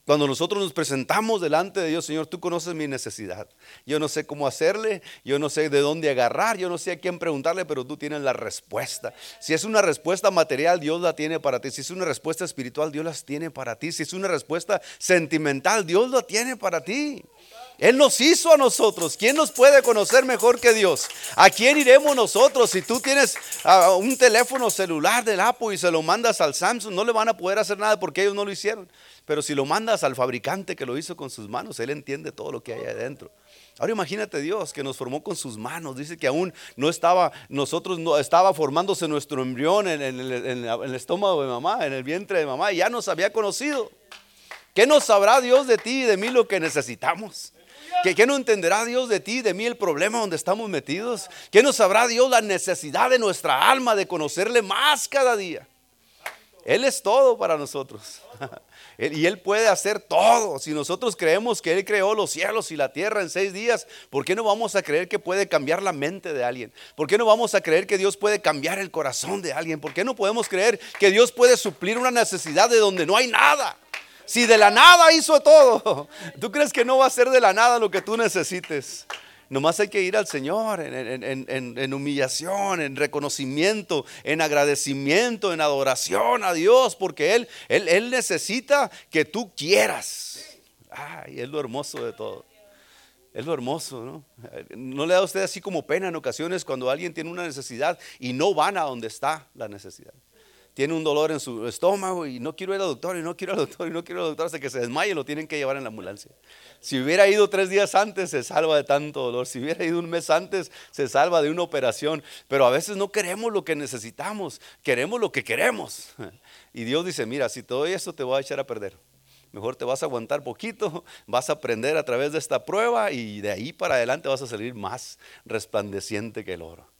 Cuando nosotros nos presentamos delante de Dios, Señor, tú conoces mi necesidad. Yo no sé cómo hacerle, yo no sé de dónde agarrar, yo no sé a quién preguntarle, pero tú tienes la respuesta. Si es una respuesta material, Dios la tiene para ti. Si es una respuesta espiritual, Dios las tiene para ti. Si es una respuesta sentimental, Dios la tiene para ti. Él nos hizo a nosotros. ¿Quién nos puede conocer mejor que Dios? ¿A quién iremos nosotros? Si tú tienes ah, un teléfono celular del Apple y se lo mandas al Samsung, no le van a poder hacer nada porque ellos no lo hicieron. Pero si lo mandas al fabricante que lo hizo con sus manos, él entiende todo lo que hay adentro. Ahora imagínate Dios que nos formó con sus manos. Dice que aún no estaba, nosotros no estaba formándose nuestro embrión en, el, estómago de mamá, en el vientre de mamá, y ya nos había conocido. ¿Qué nos sabrá Dios de ti y de mí lo que necesitamos? ¿Qué, ¿Qué, no entenderá Dios de ti, de mí, el problema donde estamos metidos? ¿Qué nos sabrá Dios la necesidad de nuestra alma de conocerle más cada día? Él es todo para nosotros. Y Él puede hacer todo. Si nosotros creemos que Él creó los cielos y la tierra en seis días, ¿por qué no vamos a creer que puede cambiar la mente de alguien? ¿Por qué no vamos a creer que Dios puede cambiar el corazón de alguien? ¿Por qué no podemos creer que Dios puede suplir una necesidad de donde no hay nada? Si de la nada hizo todo, ¿tú crees que no va a ser de la nada lo que tú necesites? Nomás hay que ir al Señor en, humillación, en reconocimiento, en agradecimiento, en adoración a Dios, porque Él, Él, Él necesita que tú quieras. Ay, es lo hermoso de todo. Es lo hermoso, ¿no? ¿No le da a usted así como pena en ocasiones cuando alguien tiene una necesidad y no van a donde está la necesidad? Tiene un dolor en su estómago y no quiero ir al doctor y no quiero ir al doctor y no quiero ir al doctor hasta que se desmaye lo tienen que llevar en la ambulancia. Si hubiera ido tres días antes se salva de tanto dolor, si hubiera ido un mes antes se salva de una operación, pero a veces no queremos lo que necesitamos, queremos lo que queremos. Y Dios dice, mira, si todo eso te voy a echar a perder. Mejor te vas a aguantar poquito, vas a aprender a través de esta prueba y de ahí para adelante vas a salir más resplandeciente que el oro.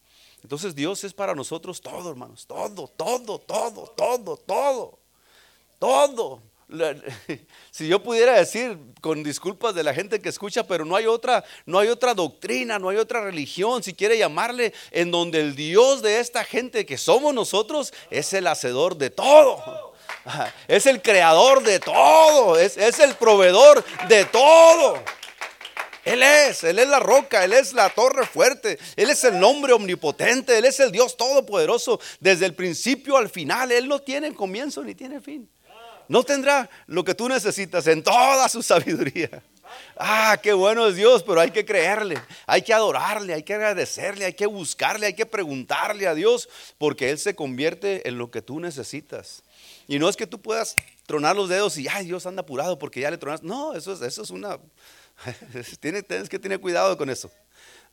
Entonces Dios es para nosotros todo, hermanos. Todo, todo, todo, todo, todo. Todo. Si yo pudiera decir con disculpas de la gente que escucha, pero no hay otra, no hay otra doctrina, no hay otra religión, si quiere llamarle, en donde el Dios de esta gente que somos nosotros es el hacedor de todo. Es el creador de todo, es, es el proveedor de todo. Él es, Él es la roca, Él es la torre fuerte, Él es el nombre omnipotente, Él es el Dios todopoderoso desde el principio al final. Él no tiene comienzo ni tiene fin. No tendrá lo que tú necesitas en toda su sabiduría. Ah, qué bueno es Dios, pero hay que creerle, hay que adorarle, hay que agradecerle, hay que buscarle, hay que preguntarle a Dios, porque Él se convierte en lo que tú necesitas. Y no es que tú puedas tronar los dedos y, ay, Dios anda apurado porque ya le tronas. No, eso es, eso es una tienes, que tener cuidado con eso.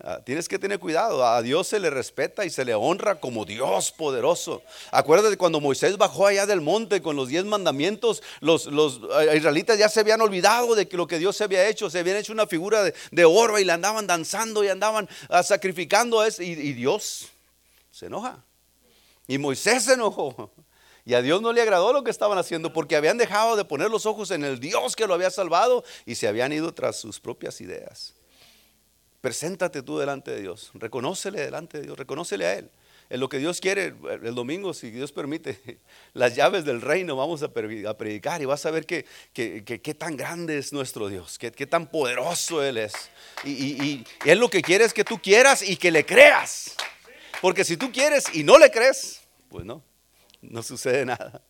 Ah, tienes que tener cuidado. A Dios se le respeta y se le honra como Dios poderoso. Acuérdate cuando Moisés bajó allá del monte con los diez mandamientos, los, eh, israelitas ya se habían olvidado de que lo que Dios se había hecho. Se habían hecho una figura de, oro y le andaban danzando y andaban ah, sacrificando eso. Y, y Dios se enoja. Y Moisés se enojó. Y a Dios no le agradó lo que estaban haciendo porque habían dejado de poner los ojos en el Dios que lo había salvado y se habían ido tras sus propias ideas. Preséntate tú delante de Dios, reconócele delante de Dios, reconócele a Él. En lo que Dios quiere, el domingo, si Dios permite, las llaves del reino vamos a predicar y vas a ver qué que, tan grande es nuestro Dios, qué tan poderoso Él es. Y, y Él lo que quiere es que tú quieras y que le creas. Porque si tú quieres y no le crees, pues no no sucede nada.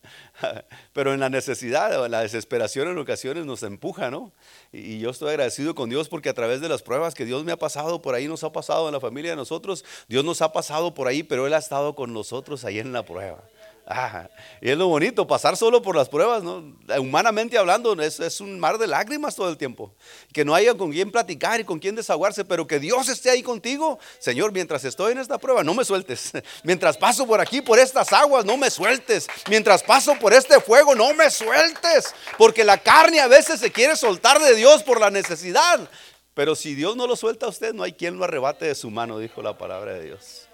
Pero en la necesidad o en la desesperación en ocasiones nos empuja, ¿no? Y yo estoy agradecido con Dios porque a través de las pruebas que Dios me ha pasado por ahí, nos ha pasado en la familia de nosotros, Dios nos ha pasado por ahí, pero Él ha estado con nosotros ahí en la prueba. Ah, y es lo bonito, pasar solo por las pruebas, ¿no? Humanamente hablando, es, es, un mar de lágrimas todo el tiempo. Que no haya con quién platicar y con quién desaguarse, pero que Dios esté ahí contigo. Señor, mientras estoy en esta prueba, no me sueltes. Mientras paso por aquí, por estas aguas, no me sueltes. Mientras paso por este fuego, no me sueltes. Porque la carne a veces se quiere soltar de Dios por la necesidad. Pero si Dios no lo suelta a usted, no hay quien lo arrebate de su mano, dijo la palabra de Dios.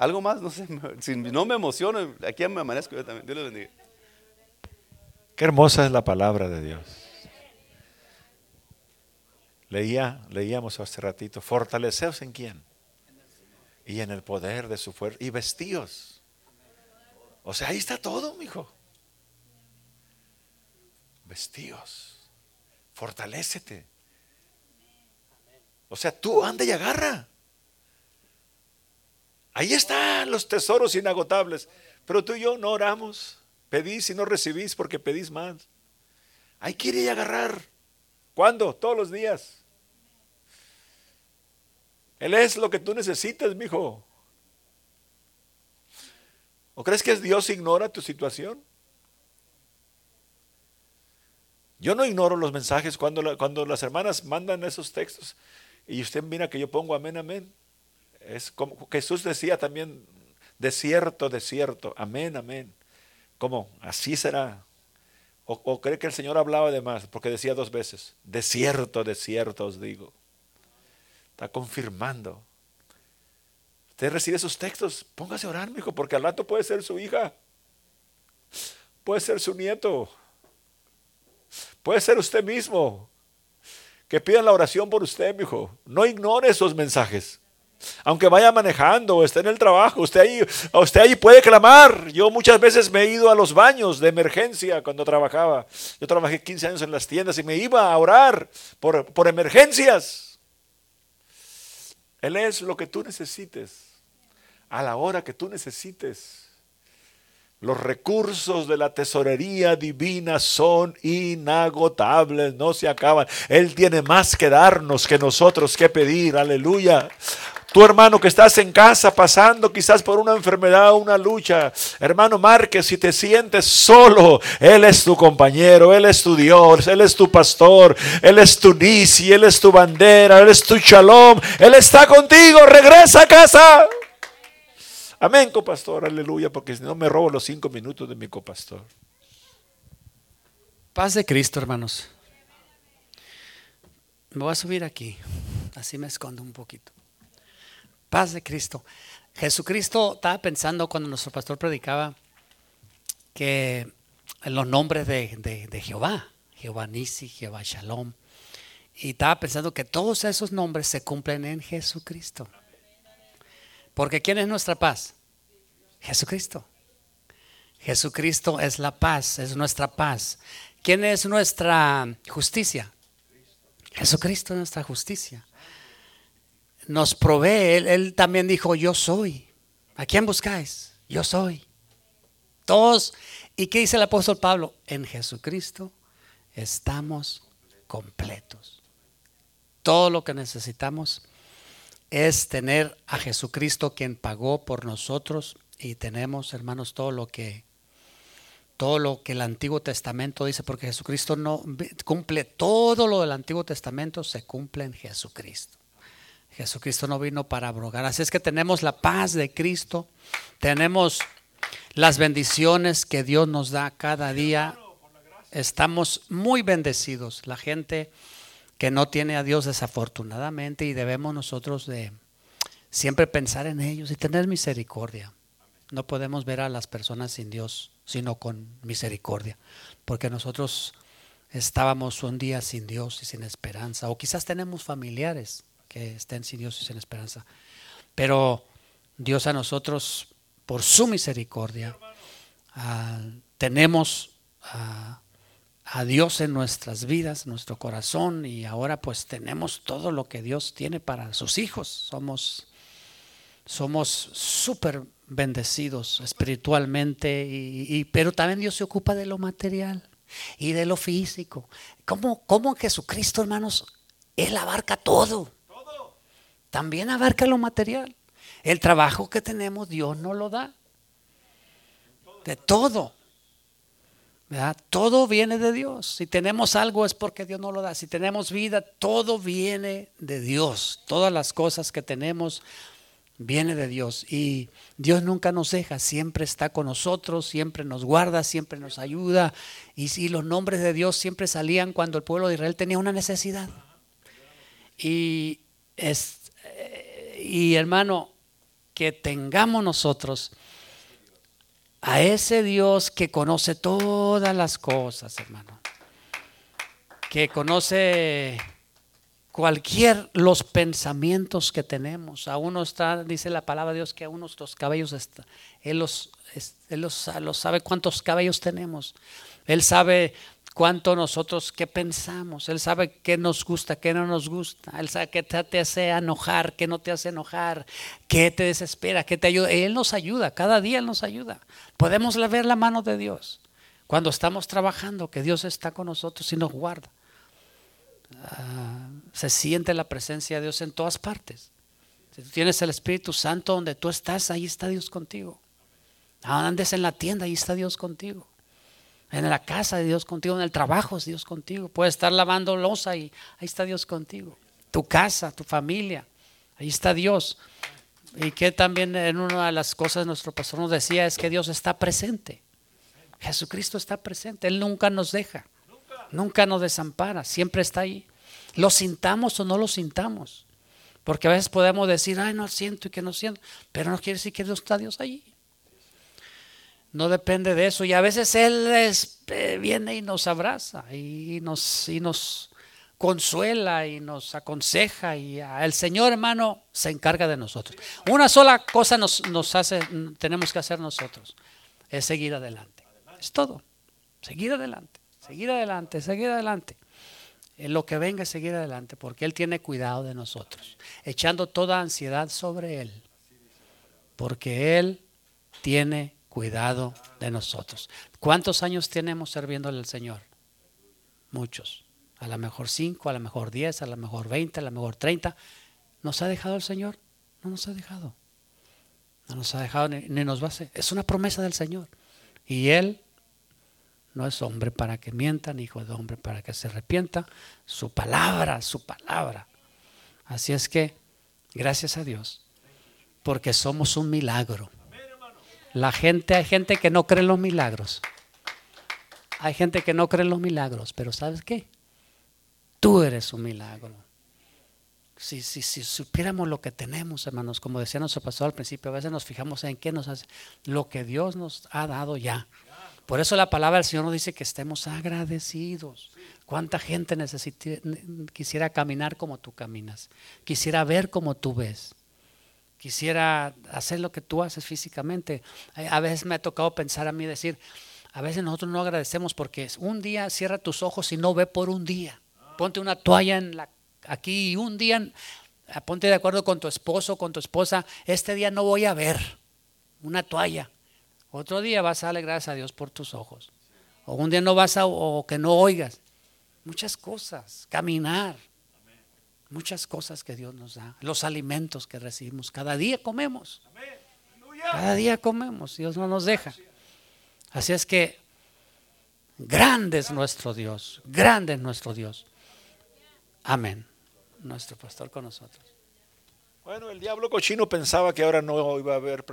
Algo más, no sé, si no me emociono, aquí me amanezco yo también. Dios le bendiga. Qué hermosa es la palabra de Dios. Leía, leíamos hace ratito, fortaleceos en quién? Y en el poder de su fuerza. Y vestíos. O sea, ahí está todo, mi hijo. Vestíos. Fortalécete. O sea, tú anda y agarra. Ahí están los tesoros inagotables. Pero tú y yo no oramos. Pedís y no recibís porque pedís más. Ir y agarrar. ¿Cuándo? Todos los días. Él es lo que tú necesitas, mi hijo. ¿O crees que Dios ignora tu situación? Yo no ignoro los mensajes cuando, cuando las hermanas mandan esos textos y usted mira que yo pongo amén, amén. Es como Jesús decía también, desierto, desierto, amén, amén. Como así será. ¿O, cree que el Señor hablaba de más? Porque decía dos veces, de cierto, de cierto os digo. Está confirmando. Usted recibe esos textos, póngase a orar, hijo, porque al rato puede ser su hija, puede ser su nieto, puede ser usted mismo. Que pidan la oración por usted, hijo. No ignore esos mensajes. Aunque vaya manejando o esté en el trabajo, usted ahí, usted ahí puede clamar. Yo muchas veces me he ido a los baños de emergencia cuando trabajaba. Yo trabajé 15 años en las tiendas y me iba a orar por, por emergencias. Él es lo que tú necesites, a la hora que tú necesites. Los recursos de la tesorería divina son inagotables, no se acaban. Él tiene más que darnos que nosotros que pedir, aleluya. Tu hermano que estás en casa pasando quizás por una enfermedad o una lucha, hermano Márquez, si te sientes solo, Él es tu compañero, Él es tu Dios, Él es tu pastor, Él es tu nisi, Él es tu bandera, Él es tu shalom, Él está contigo, regresa a casa. Amén, copastor, aleluya, porque si no me robo los cinco minutos de mi copastor. Paz de Cristo, hermanos. Me voy a subir aquí, así me escondo un poquito. Paz de Cristo. Jesucristo estaba pensando cuando nuestro pastor predicaba que en los nombres de, Jehová, Jehová Nisi, Jehová Shalom, y estaba pensando que todos esos nombres se cumplen en Jesucristo. Porque ¿quién es nuestra paz? Jesucristo. Jesucristo es la paz, es nuestra paz. ¿Quién es nuestra justicia? Jesucristo es nuestra justicia nos provee. Él, también dijo, yo soy. ¿A quién buscáis? Yo soy. Todos. ¿Y qué dice el apóstol Pablo? En Jesucristo estamos completos. Todo lo que necesitamos es tener a Jesucristo quien pagó por nosotros y tenemos, hermanos, todo lo que todo lo que el Antiguo Testamento dice, porque Jesucristo no cumple todo lo del Antiguo Testamento se cumple en Jesucristo. Jesucristo no vino para abrogar. Así es que tenemos la paz de Cristo, tenemos las bendiciones que Dios nos da cada día. Estamos muy bendecidos. La gente que no tiene a Dios desafortunadamente y debemos nosotros de siempre pensar en ellos y tener misericordia. No podemos ver a las personas sin Dios, sino con misericordia, porque nosotros estábamos un día sin Dios y sin esperanza, o quizás tenemos familiares que estén sin Dios y sin esperanza. Pero Dios a nosotros, por su misericordia, ah, tenemos a Dios en nuestras vidas, nuestro corazón, y ahora pues tenemos todo lo que Dios tiene para sus hijos. Somos somos súper bendecidos espiritualmente, y, pero también Dios se ocupa de lo material y de lo físico. ¿Cómo, cómo Jesucristo, hermanos? Él abarca todo también abarca lo material. El trabajo que tenemos Dios no lo da. De todo. Todo viene de Dios. Si tenemos algo es porque Dios no lo da. Si tenemos vida, todo viene de Dios. Todas las cosas que tenemos viene de Dios. Y Dios nunca nos deja, siempre está con nosotros, siempre nos guarda, siempre nos ayuda. Y si los nombres de Dios siempre salían cuando el pueblo de Israel tenía una necesidad. Y es, y hermano, que tengamos nosotros a ese Dios que conoce todas las cosas, hermano. Que conoce cualquier los pensamientos que tenemos. A uno está, dice la palabra de Dios, que a unos los cabellos está, él los, él los sabe cuántos cabellos tenemos. Él sabe cuánto nosotros, qué pensamos. Él sabe qué nos gusta, qué no nos gusta. Él sabe qué te hace enojar, qué no te hace enojar, qué te desespera, qué te ayuda. Él nos ayuda, cada día Él nos ayuda. Podemos ver la mano de Dios cuando estamos trabajando, que Dios está con nosotros y nos guarda. Ah, se siente la presencia de Dios en todas partes. Si tú tienes el Espíritu Santo donde tú estás, ahí está Dios contigo. Andes en la tienda, ahí está Dios contigo. En la casa de Dios contigo, en el trabajo es Dios contigo. Puedes estar lavando losa y ahí está Dios contigo. Tu casa, tu familia, ahí está Dios. Y que también en una de las cosas nuestro pastor nos decía es que Dios está presente. Jesucristo está presente, Él nunca nos deja, nunca nos desampara, siempre está ahí. Lo sintamos o no lo sintamos. Porque a veces podemos decir, ay, no siento y que no siento, pero no quiere decir que no está Dios allí. No depende de eso. Y a veces Él eh, viene y nos abraza y nos, y nos consuela y nos aconseja. Y el Señor, hermano, se encarga de nosotros. Una sola cosa nos, nos hace, tenemos que hacer nosotros, es seguir adelante. Es todo. Seguir adelante, seguir adelante, seguir adelante. En lo que venga, seguir adelante, porque Él tiene cuidado de nosotros, echando toda ansiedad sobre Él, porque Él tiene cuidado de nosotros. ¿Cuántos años tenemos sirviéndole al Señor? Muchos. A lo mejor cinco, a lo mejor diez, a lo mejor veinte, a lo mejor treinta. ¿Nos ha dejado el Señor? No nos ha dejado. No nos ha dejado ni, nos va a hacer. Es una promesa del Señor. Y Él no es hombre para que mienta, ni hijo de hombre para que se arrepienta. Su palabra, su palabra. Así es que, gracias a Dios, porque somos un milagro. La gente, hay gente que no cree en los milagros. Hay gente que no cree en los milagros, pero ¿sabes qué? Tú eres un milagro. Si, si, si supiéramos lo que tenemos, hermanos, como decía nuestro pastor al principio, a veces nos fijamos en qué nos hace, lo que Dios nos ha dado ya. Por eso la palabra del Señor nos dice que estemos agradecidos. ¿Cuánta gente quisiera caminar como tú caminas? Quisiera ver como tú ves. Quisiera hacer lo que tú haces físicamente. A veces me ha tocado pensar a mí decir, a veces nosotros no agradecemos porque un día cierra tus ojos y no ve por un día. Ponte una toalla aquí y un día ponte de acuerdo con tu esposo, con tu esposa, este día no voy a ver una toalla. Otro día vas a darle gracias a Dios por tus ojos. O un día no vas a, o que no oigas. Muchas cosas, caminar. Muchas cosas que Dios nos da. Los alimentos que recibimos. Cada día comemos. Cada día comemos. Dios no nos deja. Así es que grande es nuestro Dios. Grande es nuestro Dios. Amén. Nuestro pastor con nosotros. Bueno, el diablo cochino pensaba que ahora no iba a haber predicación.